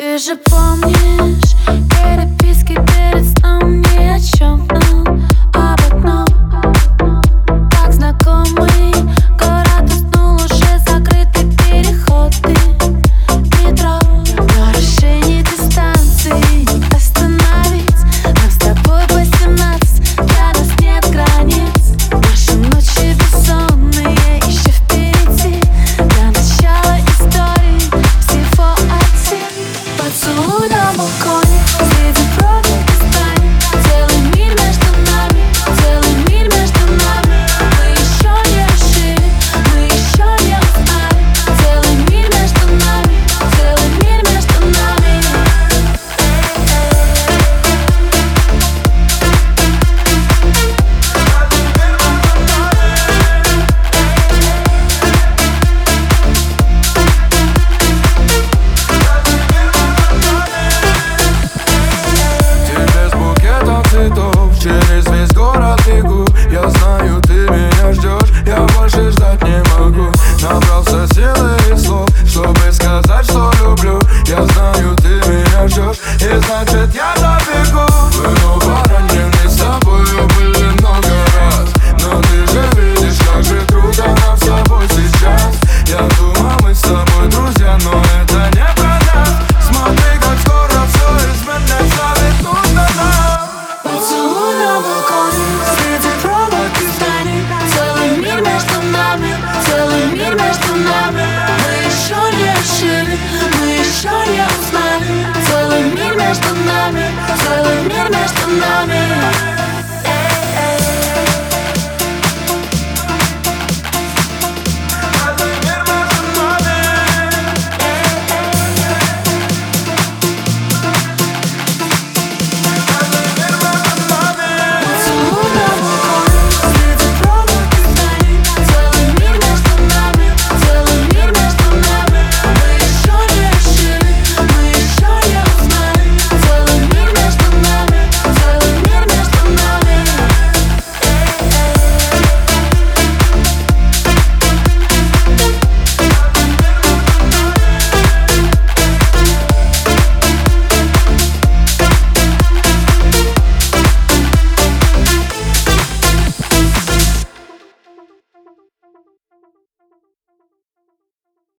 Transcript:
Ты же помнишь переписки перед сном ни о чем поцелуй на балконе Среди провод It's that just your love? I'm